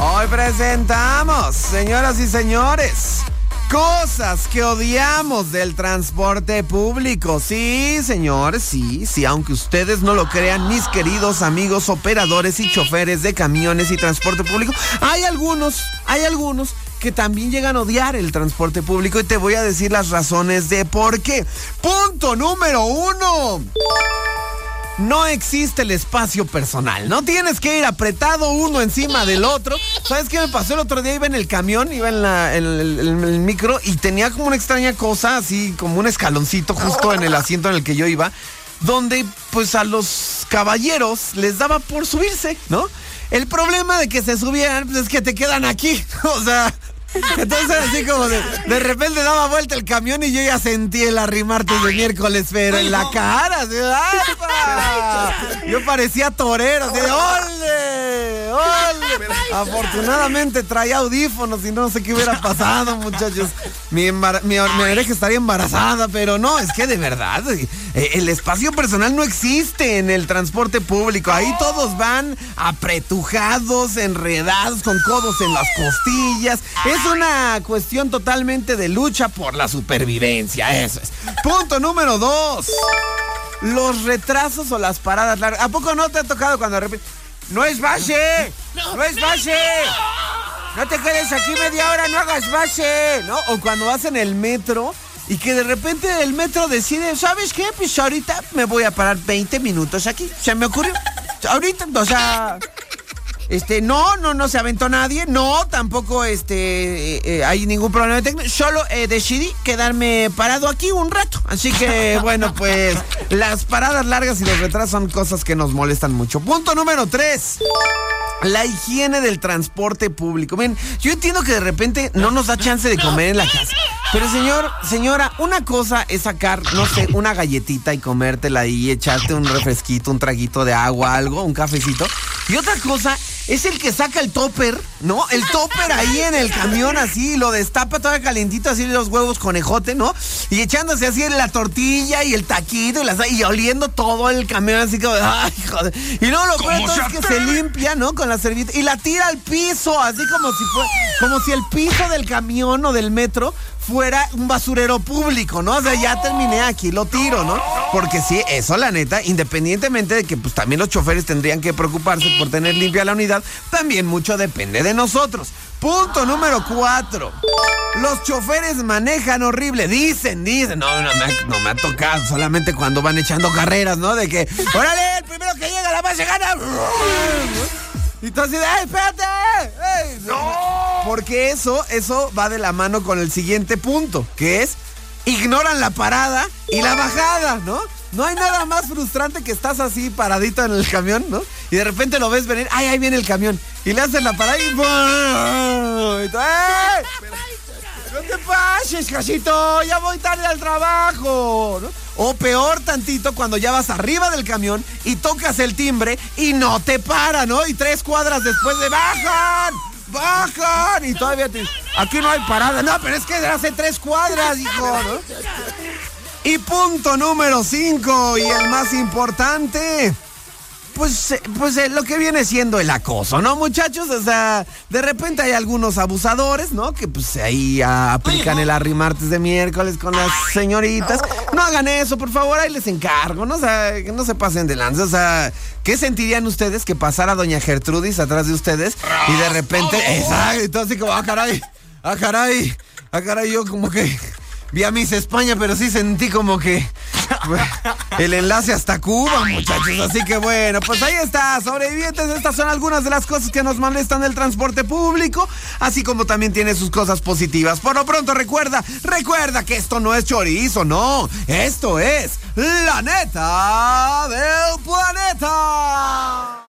Hoy presentamos, señoras y señores, cosas que odiamos del transporte público. Sí, señores, sí, sí, aunque ustedes no lo crean, mis queridos amigos operadores y choferes de camiones y transporte público, hay algunos, hay algunos que también llegan a odiar el transporte público y te voy a decir las razones de por qué. Punto número uno no existe el espacio personal. No tienes que ir apretado uno encima del otro. ¿Sabes qué me pasó el otro día? Iba en el camión, iba en, el, micro y tenía como una extraña cosa, así como un escaloncito justo en el asiento en el que yo iba, donde pues a los caballeros les daba por subirse, ¿no? El problema de que se subieran pues, es que te quedan aquí. O sea, entonces así como de, de, repente daba vuelta el camión y yo ya sentí el arrimarte de miércoles, pero en la cara, así, yo parecía torero, así de ¡ole! Afortunadamente traía audífonos y no sé qué hubiera pasado, muchachos. Mi, mi, oreja estaría embarazada, pero no, es que de verdad, el espacio personal no existe en el transporte público. Ahí todos van apretujados, enredados, con codos en las costillas. Es una cuestión totalmente de lucha por la supervivencia, eso es. Punto número dos. Los retrasos o las paradas largas. ¿A poco no te ha tocado cuando de repente... No es base, no es base. No te quedes aquí media hora, no hagas base, ¿no? O cuando vas en el metro y que de repente el metro decide, ¿sabes qué? Pues ahorita me voy a parar 20 minutos aquí. Se me ocurrió. Ahorita, o sea, este, no, no, no se aventó nadie. No, tampoco este, eh, eh, hay ningún problema técnico. Solo eh, decidí quedarme parado aquí un rato. Así que, bueno, pues las paradas largas y los retrasos son cosas que nos molestan mucho. Punto número tres. La higiene del transporte público. Bien, yo entiendo que de repente no nos da chance de comer en la casa. Pero señor, señora, una cosa es sacar, no sé, una galletita y comértela y echarte un refresquito, un traguito de agua, algo, un cafecito. Y otra cosa es el que saca el topper, ¿no? El topper ahí en el camión así, lo destapa todo calientito, así los huevos conejote, ¿no? Y echándose así en la tortilla y el taquito y, las, y oliendo todo el camión así como, ay, joder. Y luego lo peor es que se limpia, ¿no? Con la servilleta y la tira al piso, así como si fue, como si el piso del camión o del metro fuera un basurero público, ¿no? O sea, ya terminé aquí, lo tiro, ¿no? Porque sí, eso la neta, independientemente de que pues también los choferes tendrían que preocuparse por tener limpia la unidad, también mucho depende de nosotros. Punto número cuatro. Los choferes manejan horrible. Dicen, dicen. No, no me, ha, no me ha tocado. Solamente cuando van echando carreras, ¿no? De que, órale, el primero que llega la base gana. Y tú así ¡ay, espérate! ¡Ey! ¡No! Porque eso, eso va de la mano con el siguiente punto, que es ignoran la parada y la bajada, ¿no? No hay nada más frustrante que estás así paradito en el camión, ¿no? Y de repente lo ves venir, ¡ay, ahí viene el camión! Y le hacen la parada y... y tú, ¡Ey! ¡No te pases, casito! ¡Ya voy tarde al trabajo! O peor tantito cuando ya vas arriba del camión y tocas el timbre y no te para, ¿no? Y tres cuadras después de ¡bajan! ¡Bajan! Y todavía. Aquí no hay parada. No, pero es que hace tres cuadras, hijo. Y punto número cinco y el más importante pues, pues eh, lo que viene siendo el acoso, ¿no, muchachos? O sea, de repente hay algunos abusadores, ¿no? Que pues ahí aplican el arrimartes de miércoles con las señoritas. No hagan eso, por favor, ahí les encargo, ¿no? O sea, que no se pasen de lanza. O sea, ¿qué sentirían ustedes que pasara doña Gertrudis atrás de ustedes y de repente, exacto, así como, ah, caray, ah, caray, ah, caray, yo como que vi a Miss España, pero sí sentí como que el enlace hasta Cuba, muchachos. Así que bueno, pues ahí está, sobrevivientes. Estas son algunas de las cosas que nos molestan del transporte público, así como también tiene sus cosas positivas. Por lo pronto, recuerda, recuerda que esto no es chorizo, no. Esto es la neta del planeta.